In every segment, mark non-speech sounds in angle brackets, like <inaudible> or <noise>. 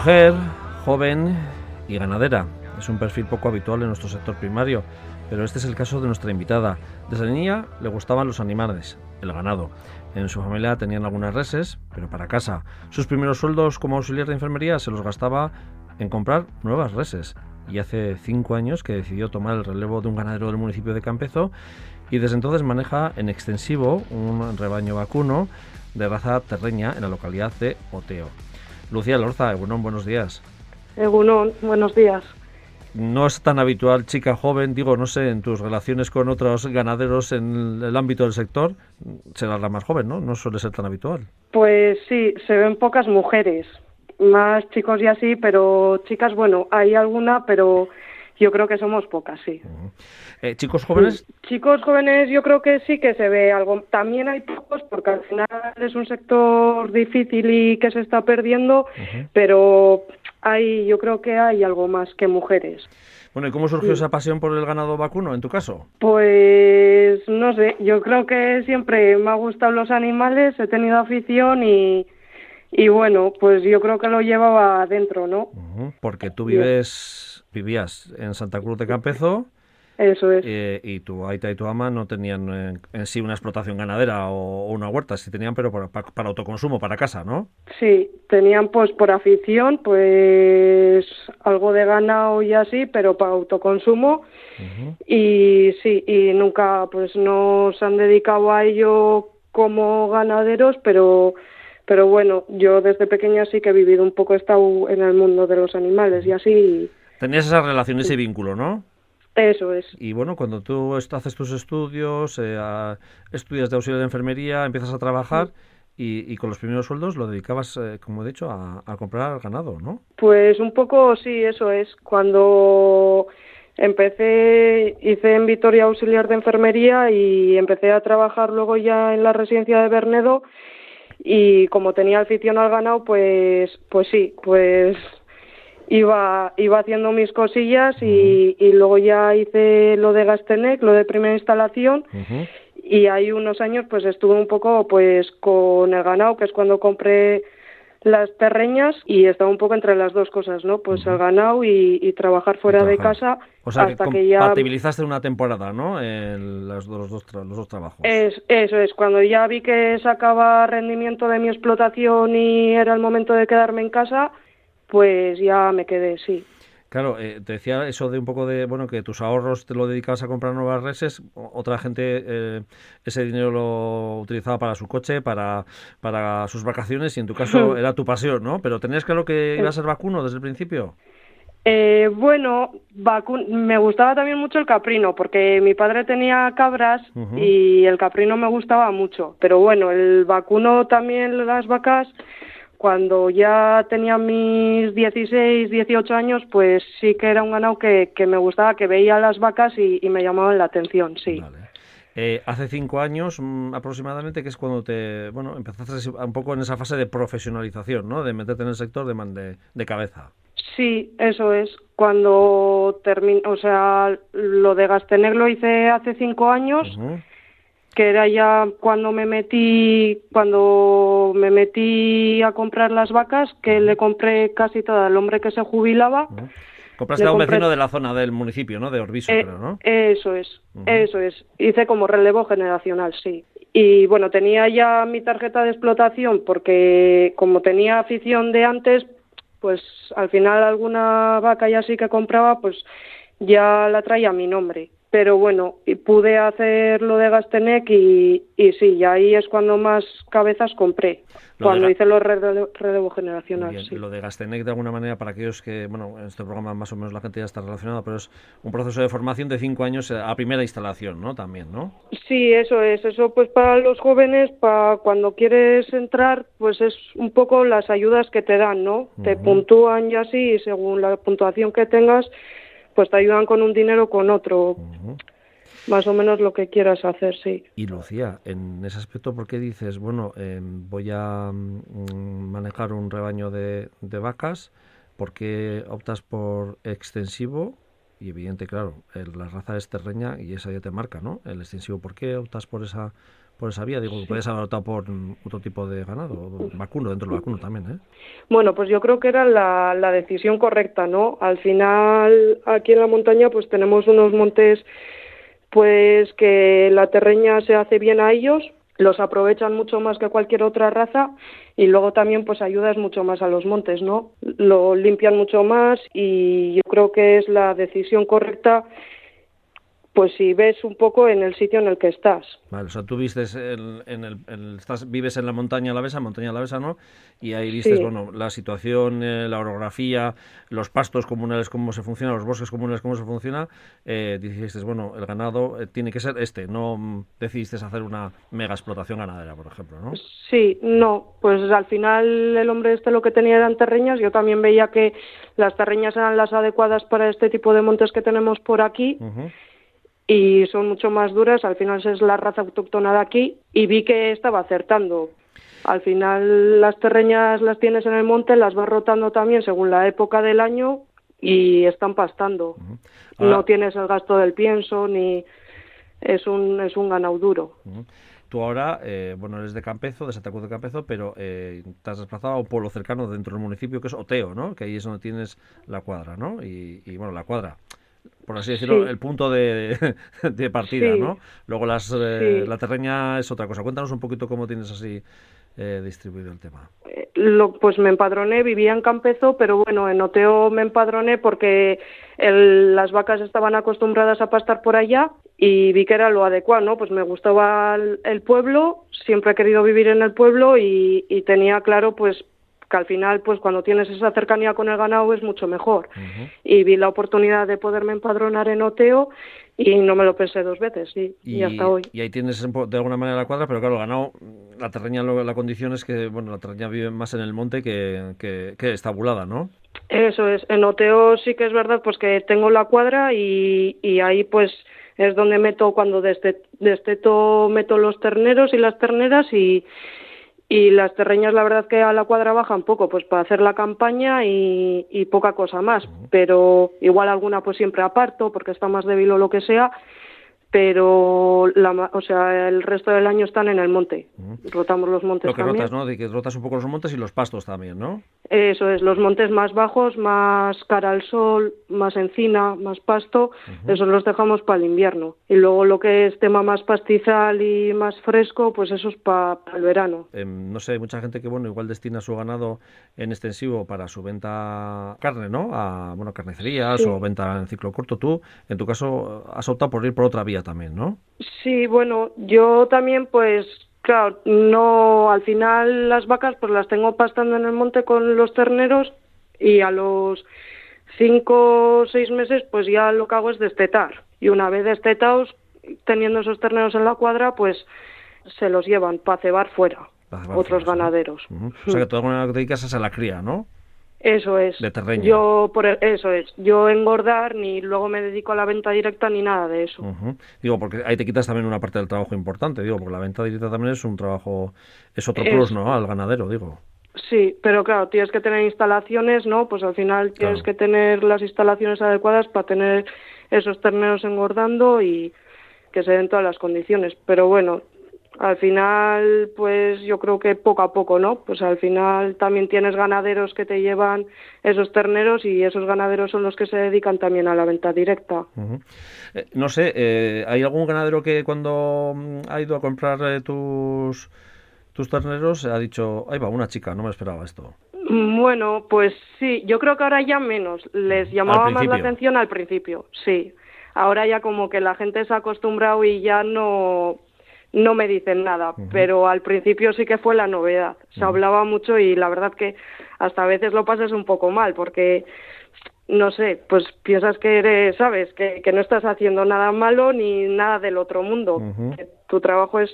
Mujer, joven y ganadera. Es un perfil poco habitual en nuestro sector primario, pero este es el caso de nuestra invitada. Desde niña le gustaban los animales, el ganado. En su familia tenían algunas reses, pero para casa. Sus primeros sueldos como auxiliar de enfermería se los gastaba en comprar nuevas reses. Y hace cinco años que decidió tomar el relevo de un ganadero del municipio de Campezo y desde entonces maneja en extensivo un rebaño vacuno de raza terreña en la localidad de Oteo. Lucía Lorza, Egunon, buenos días. Egunon, buenos días. No es tan habitual, chica joven, digo, no sé, en tus relaciones con otros ganaderos en el ámbito del sector, serás la más joven, ¿no? No suele ser tan habitual. Pues sí, se ven pocas mujeres, más chicos y así, pero chicas, bueno, hay alguna, pero yo creo que somos pocas, sí. Eh, ¿Chicos jóvenes? Chicos jóvenes yo creo que sí que se ve algo. También hay pocos porque al final es un sector difícil y que se está perdiendo, pero hay, yo creo que hay algo más que mujeres. Bueno, ¿y cómo surgió esa pasión por el ganado vacuno en tu caso? Pues no sé, yo creo que siempre me ha gustado los animales, he tenido afición y, y bueno, pues yo creo que lo llevaba adentro, ¿no? Porque tú vives, vivías en Santa Cruz de Campezo. Eso es. Eh, y tu aita y tu ama no tenían eh, en sí una explotación ganadera o, una huerta, sí tenían, pero para, para, autoconsumo, para casa, ¿no? Sí, tenían pues por afición, pues algo de ganado y así, pero para autoconsumo. Y sí, y nunca pues no se han dedicado a ello como ganaderos, pero pero bueno, yo desde pequeña sí que he vivido un poco estado en el mundo de los animales y así. Tenías esa relación, ese vínculo, ¿no? Eso es. Y bueno, cuando tú haces tus estudios, eh, estudias de auxiliar de enfermería, empiezas a trabajar y, con los primeros sueldos lo dedicabas, eh, como he dicho, a, a, comprar ganado, ¿no? Pues un poco sí, eso es. Cuando empecé, hice en Vitoria auxiliar de enfermería y empecé a trabajar luego ya en la residencia de Bernedo y como tenía afición al ganado, pues, pues sí, pues iba, iba haciendo mis cosillas y, y luego ya hice lo de Gastenec, lo de primera instalación. Y hay unos años pues estuve un poco pues con el ganado, que es cuando compré las terreñas y estaba un poco entre las dos cosas, ¿no? Pues el ganado y, trabajar fuera de casa o sea, hasta que, ya compatibilizaste una temporada, ¿no? En los, dos, los dos trabajos. Es, eso es, cuando ya vi que sacaba rendimiento de mi explotación y era el momento de quedarme en casa, pues ya me quedé, sí. Claro, eh, te decía eso de un poco de, bueno, que tus ahorros te lo dedicabas a comprar nuevas reses, otra gente eh, ese dinero lo utilizaba para su coche, para, para sus vacaciones y en tu caso era tu pasión, ¿no? Pero ¿tenías claro que iba a ser vacuno desde el principio? Eh, bueno, me gustaba también mucho el caprino, porque mi padre tenía cabras y el caprino me gustaba mucho. Pero bueno, el vacuno también, las vacas, cuando ya tenía mis 16, 18 años, pues sí que era un ganado que, que me gustaba, que veía las vacas y, me llamaban la atención, sí. Eh, hace cinco años mm, aproximadamente, que es cuando te, bueno, empezaste un poco en esa fase de profesionalización, ¿no? De meterte en el sector de, de, cabeza. Sí, eso es. Cuando terminé, o sea, lo de Gasteneg lo hice hace cinco años que era ya cuando me metí cuando me metí a comprar las vacas que le compré casi todo al hombre que se jubilaba compraste a un vecino de la zona del municipio no de Orbiso eh, ¿no? eso es eso es. Hice como relevo generacional sí. Y bueno tenía ya mi tarjeta de explotación porque como tenía afición de antes pues al final alguna vaca ya sí que compraba pues ya la traía a mi nombre pero bueno, pude hacer lo de Gastenec y, y sí, y ahí es cuando más cabezas compré, cuando hice los relevo, generacional. Lo de Gastenec, de alguna manera, para aquellos que, bueno, en este programa más o menos la gente ya está relacionada, pero es un proceso de formación de cinco años a primera instalación, ¿no? También, ¿no? Sí, eso es, eso pues para los jóvenes, para cuando quieres entrar, pues es un poco las ayudas que te dan, ¿no? Te puntúan y así, y según la puntuación que tengas, pues te ayudan con un dinero o con otro. Más o menos lo que quieras hacer, sí. Y Lucía, en ese aspecto, ¿por qué dices, bueno, em, voy a mm, manejar un rebaño de, de vacas? ¿Por qué optas por extensivo? Y evidente, claro, la raza es terreña y esa ya te marca, ¿no? El extensivo, ¿por qué optas por esa por esa vía? Digo, puedes haber optado por otro tipo de ganado, vacuno, dentro del vacuno también, ¿eh? Bueno, pues yo creo que era la, la decisión correcta, ¿no? Al final, aquí en la montaña, pues tenemos unos montes, pues que la terreña se hace bien a ellos, los aprovechan mucho más que cualquier otra raza y luego también pues ayudas mucho más a los montes, ¿no? Lo limpian mucho más y yo creo que es la decisión correcta pues si ves un poco en el sitio en el que estás. Vale, o sea, tú vistes en, el, estás, vives en la montaña alavesa, montaña alavesa, ¿no? Y ahí vistes, bueno, la situación, eh, la orografía, los pastos comunales, cómo se funciona, los bosques comunales, cómo se funciona. Eh, dijiste, bueno, el ganado eh, tiene que ser este, no mm, decidiste hacer una mega explotación ganadera, por ejemplo, ¿no? Sí, no, pues al final el hombre este lo que tenía eran terreñas, yo también veía que las terreñas eran las adecuadas para este tipo de montes que tenemos por aquí y son mucho más duras, al final es la raza autóctona de aquí y vi que estaba acertando. Al final las terreñas las tienes en el monte, las vas rotando también según la época del año y están pastando. No tienes el gasto del pienso ni es un es un ganado duro. Tú ahora, eh, bueno, eres de Campezo, de Santa Cruz de Campezo, pero eh, te has desplazado a un pueblo cercano dentro del municipio que es Oteo, ¿no? Que ahí es donde tienes la cuadra, ¿no? Y, y bueno, la cuadra por así decirlo, el punto de, partida, ¿no? Luego las, eh, la terreña es otra cosa. Cuéntanos un poquito cómo tienes así eh, distribuido el tema. Eh, lo, pues me empadroné, vivía en Campezo, pero bueno, en Oteo me empadroné porque las vacas estaban acostumbradas a pastar por allá y vi que era lo adecuado, ¿no? Pues me gustaba el, pueblo, siempre he querido vivir en el pueblo y, y tenía claro, pues que al final, pues cuando tienes esa cercanía con el ganado es mucho mejor. Y vi la oportunidad de poderme empadronar en Oteo y no me lo pensé dos veces, sí, y, hasta hoy. Y ahí tienes de alguna manera la cuadra, pero claro, el ganado, la terreña, la condición es que, bueno, la terreña vive más en el monte que, que, que estabulada, ¿no? Eso es, en Oteo sí que es verdad, pues que tengo la cuadra y, y ahí pues es donde meto cuando desteto meto los terneros y las terneras y, y las terreñas la verdad que a la cuadra bajan poco pues para hacer la campaña y, y poca cosa más pero igual alguna pues siempre aparto porque está más débil o lo que sea pero la, o sea, el resto del año están en el monte. Rotamos los montes Lo que también. rotas, ¿no? De que rotas un poco los montes y los pastos también, ¿no? Eso es, los montes más bajos, más cara al sol, más encina, más pasto, esos los dejamos para el invierno. Y luego lo que es tema más pastizal y más fresco, pues eso es para el verano. Em, no sé, hay mucha gente que, bueno, igual destina su ganado en extensivo para su venta carne, ¿no? A, bueno, carnicerías o venta en ciclo corto. Tú, en tu caso, has optado por ir por otra vía también, ¿no? Sí, bueno, yo también pues claro, no al final las vacas pues las tengo pastando en el monte con los terneros y a los cinco o seis meses pues ya lo que hago es destetar y una vez destetados teniendo esos terneros en la cuadra pues se los llevan para cebar fuera otros ganaderos. O sea que todo lo que te dedicas es a la cría, ¿no? Eso es. Yo por eso es. Yo engordar ni luego me dedico a la venta directa ni nada de eso. Digo porque ahí te quitas también una parte del trabajo importante. Digo porque la venta directa también es un trabajo es otro plus, ¿no? Al ganadero, digo. Sí, pero claro, tienes que tener instalaciones, ¿no? Pues al final tienes que tener las instalaciones adecuadas para tener esos terneros engordando y que se den todas las condiciones. Pero bueno, al final, pues yo creo que poco a poco, ¿no? Pues al final también tienes ganaderos que te llevan esos terneros y esos ganaderos son los que se dedican también a la venta directa. Eh, no sé, eh, ¿hay algún ganadero que cuando mm, ha ido a comprar eh, tus, tus terneros ha dicho, ahí va, una chica, no me esperaba esto? Bueno, pues sí, yo creo que ahora ya menos. Les llamaba más la atención al principio, sí. Ahora ya como que la gente se ha acostumbrado y ya no no me dicen nada, pero al principio sí que fue la novedad. Se hablaba mucho y la verdad que hasta a veces lo pasas un poco mal porque no sé, pues piensas que eres, sabes, que, que no estás haciendo nada malo ni nada del otro mundo. tu trabajo es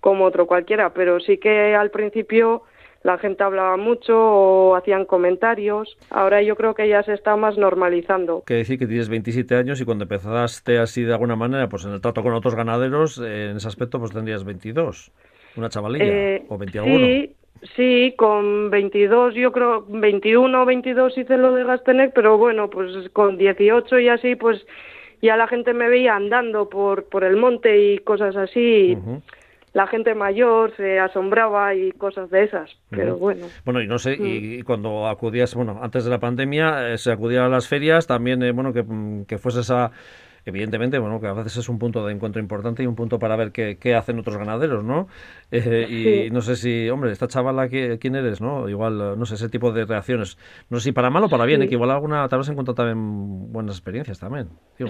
como otro cualquiera, pero sí que al principio la gente hablaba mucho o hacían comentarios. Ahora yo creo que ya se está más normalizando. Que decir que tienes 27 años y cuando empezaste así de alguna manera, pues en el trato con otros ganaderos, eh, en ese aspecto pues tendrías 22, una chavalilla, eh, o 21. Sí, sí, con 22 yo creo, 21 o 22 hice lo de Gastenec, pero bueno, pues con 18 y así, pues ya la gente me veía andando por, por el monte y cosas así. La gente mayor se asombraba y cosas de esas, pero bueno. Bueno, y no sé, y, mm. cuando acudías, bueno, antes de la pandemia, eh, se acudía a las ferias, también, eh, bueno, que, que fuese esa evidentemente, bueno, que a veces es un punto de encuentro importante y un punto para ver qué, qué hacen otros ganaderos, ¿no? <laughs> Eh, y no sé si, hombre, esta chavala, ¿quién eres, no? Igual, no sé, ese tipo de reacciones. No sé si para mal o para bien, ¿eh? que igual alguna, tal vez encuentras también buenas experiencias también.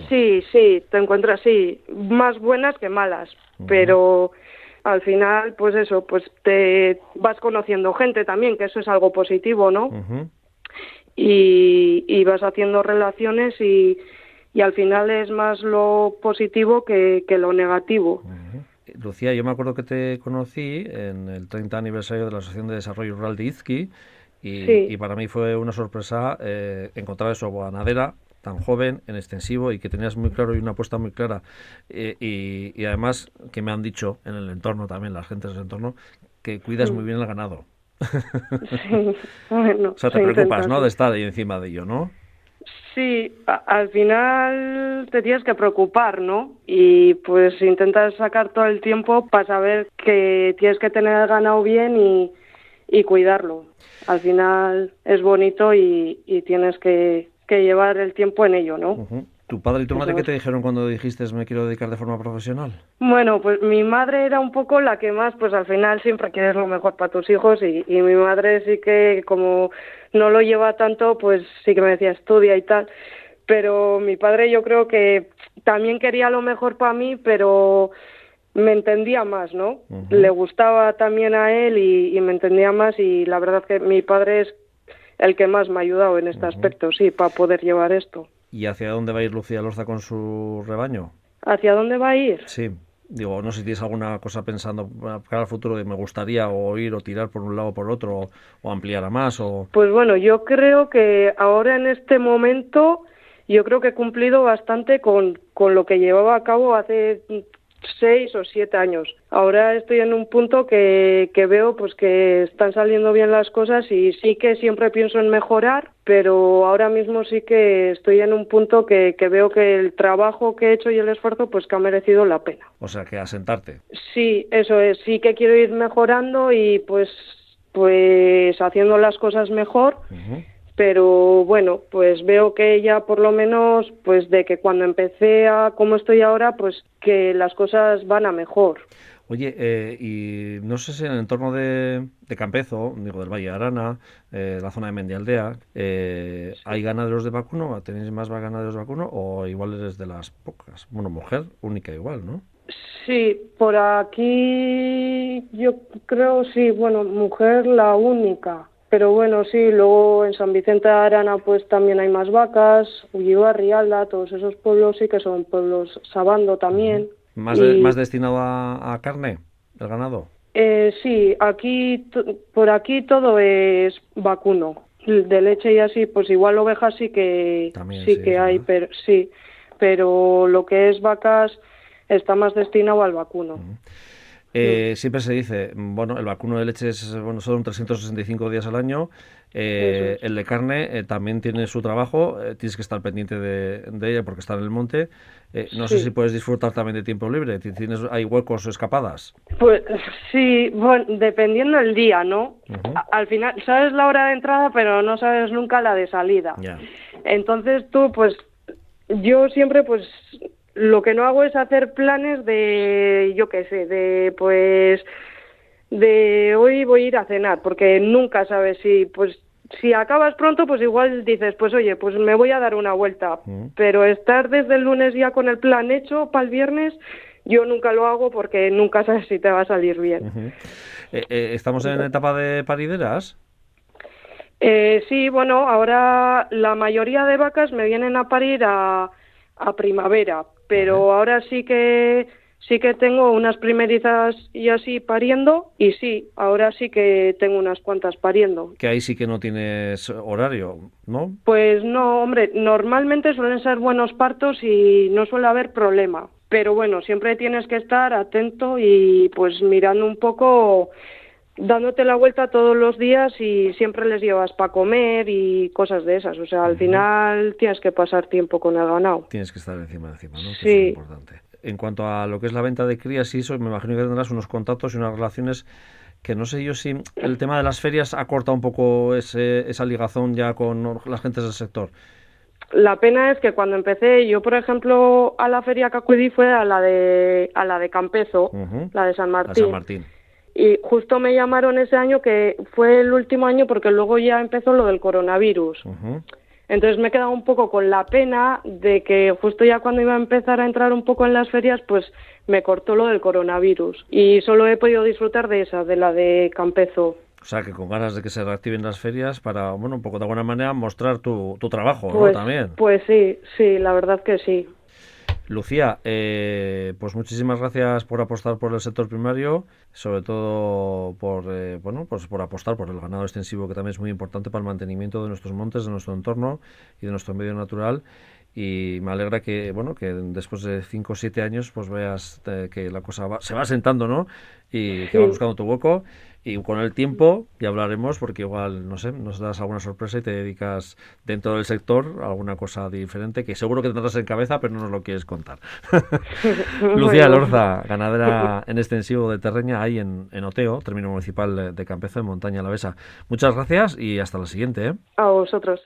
Sí, sí, te encuentras, sí, más buenas que malas, pero al final, pues eso, pues te vas conociendo gente también, que eso es algo positivo, ¿no? y, y vas haciendo relaciones y y al final es más lo positivo que, lo negativo. Lucía, yo me acuerdo que te conocí en el 30 aniversario de la Asociación de Desarrollo Rural de Izqui y, para mí fue una sorpresa eh, encontrar eso, ganadera tan joven, en extensivo y que tenías muy claro y una apuesta muy clara. Eh, y, además que me han dicho en el entorno también, las gentes del entorno, que cuidas muy bien el ganado. Sí, bueno. o sea, te preocupas, ¿no? De estar ahí encima de ello, ¿no? Sí, al final te tienes que preocupar, ¿no? Y pues intentas sacar todo el tiempo para saber que tienes que tener el ganado bien y, y cuidarlo. Al final es bonito y, y tienes que, que, llevar el tiempo en ello, ¿no? ¿Tu padre y tu madre qué te dijeron cuando dijiste me quiero dedicar de forma profesional? Bueno, pues mi madre era un poco la que más, pues al final siempre quieres lo mejor para tus hijos y, y mi madre sí que como no lo lleva tanto, pues sí que me decía estudia y tal. Pero mi padre yo creo que también quería lo mejor para mí, pero me entendía más, ¿no? Le gustaba también a él y, me entendía más y la verdad que mi padre es el que más me ha ayudado en este aspecto, sí, para poder llevar esto. ¿Y hacia dónde va a ir Lucía Lorza con su rebaño? ¿Hacia dónde va a ir? Sí. Digo, no sé si tienes alguna cosa pensando para el futuro de me gustaría o ir o tirar por un lado o por otro o, ampliar a más o... Pues bueno, yo creo que ahora en este momento yo creo que he cumplido bastante con, con lo que llevaba a cabo hace seis o siete años. Ahora estoy en un punto que, que veo pues que están saliendo bien las cosas y sí que siempre pienso en mejorar, pero ahora mismo sí que estoy en un punto que, que veo que el trabajo que he hecho y el esfuerzo pues que ha merecido la pena. O sea, que asentarte. Sí, eso es, sí que quiero ir mejorando y pues pues haciendo las cosas mejor pero bueno, pues veo que ella por lo menos, pues de que cuando empecé a como estoy ahora, pues que las cosas van a mejor. Oye, eh, y no sé si en el entorno de, de Campezo, digo del Valle de Arana, eh, la zona de Mendialdea, eh, ¿hay ganaderos de vacuno? ¿Tenéis más ganaderos de vacuno o igual eres de las pocas? Bueno, mujer única igual, ¿no? Sí, por aquí yo creo, sí, bueno, mujer la única. Pero bueno, sí, luego en San Vicente de Arana pues también hay más vacas, Ullibar, Rialda, todos esos pueblos sí que son pueblos sabando también. ¿Más, más destinado a, carne, el ganado? Eh, sí, aquí, por aquí todo es vacuno. De leche y así, pues igual ovejas sí que, sí, que hay, pero sí, pero lo que es vacas está más destinado al vacuno. Eh, siempre se dice, bueno, el vacuno de leche es, bueno, son 365 días al año. Eh, el de carne eh, también tiene su trabajo, tienes que estar pendiente de, ella porque está en el monte. no sé si puedes disfrutar también de tiempo libre. ¿Tienes, ¿Hay huecos o escapadas? Pues sí, bueno, dependiendo del día, ¿no? Al final, sabes la hora de entrada, pero no sabes nunca la de salida. Entonces tú, pues, yo siempre, pues, lo que no hago es hacer planes de, yo qué sé, de pues de hoy voy a ir a cenar, porque nunca sabes si pues si acabas pronto, pues igual dices, pues oye, pues me voy a dar una vuelta. Mm. Pero estar desde el lunes ya con el plan hecho para el viernes, yo nunca lo hago porque nunca sabes si te va a salir bien. Eh, eh, ¿Estamos en etapa de parideras? Eh, sí, bueno, ahora la mayoría de vacas me vienen a parir a, a primavera, pero ahora sí que sí que tengo unas primerizas y así pariendo y sí, ahora sí que tengo unas cuantas pariendo. Que ahí sí que no tienes horario, ¿no? Pues no, hombre, normalmente suelen ser buenos partos y no suele haber problema. Pero bueno, siempre tienes que estar atento y pues mirando un poco dándote la vuelta todos los días y siempre les llevas para comer y cosas de esas. O sea, al final tienes que pasar tiempo con el ganado. Tienes que estar encima de encima, ¿no? sí. importante. en cuanto a lo que es la venta de crías y eso, me imagino que tendrás unos contactos y unas relaciones que no sé yo si el tema de las ferias ha cortado un poco ese, esa ligazón ya con las gentes del sector. La pena es que cuando empecé, yo por ejemplo a la feria que acudí fue a la de a la de Campezo, la de San Martín. San Martín. Y justo me llamaron ese año que fue el último año porque luego ya empezó lo del coronavirus. Entonces me he quedado un poco con la pena de que justo ya cuando iba a empezar a entrar un poco en las ferias, pues me cortó lo del coronavirus. Y solo he podido disfrutar de esa, de la de Campezo. O sea, que con ganas de que se reactiven las ferias para, bueno, un poco de alguna manera mostrar tu, tu trabajo, pues, También. Pues sí, sí, la verdad que sí. Lucía, eh, pues muchísimas gracias por apostar por el sector primario, sobre todo por eh, bueno, pues por apostar por el ganado extensivo, que también es muy importante para el mantenimiento de nuestros montes, de nuestro entorno y de nuestro medio natural. Y me alegra que bueno que después de 5 o 7 años pues veas eh, que la cosa se va sentando, ¿no? Y que va buscando tu hueco y con el tiempo ya hablaremos porque igual, no sé, nos das alguna sorpresa y te dedicas dentro del sector a alguna cosa diferente que seguro que tendrás en cabeza, pero no nos lo quieres contar. <laughs> Lucía Lorza, ganadera en extensivo de Terreña, ahí en, en Oteo, término municipal de, de Campezo, en Montaña Alavesa. Muchas gracias y hasta la siguiente. ¿eh? A vosotros.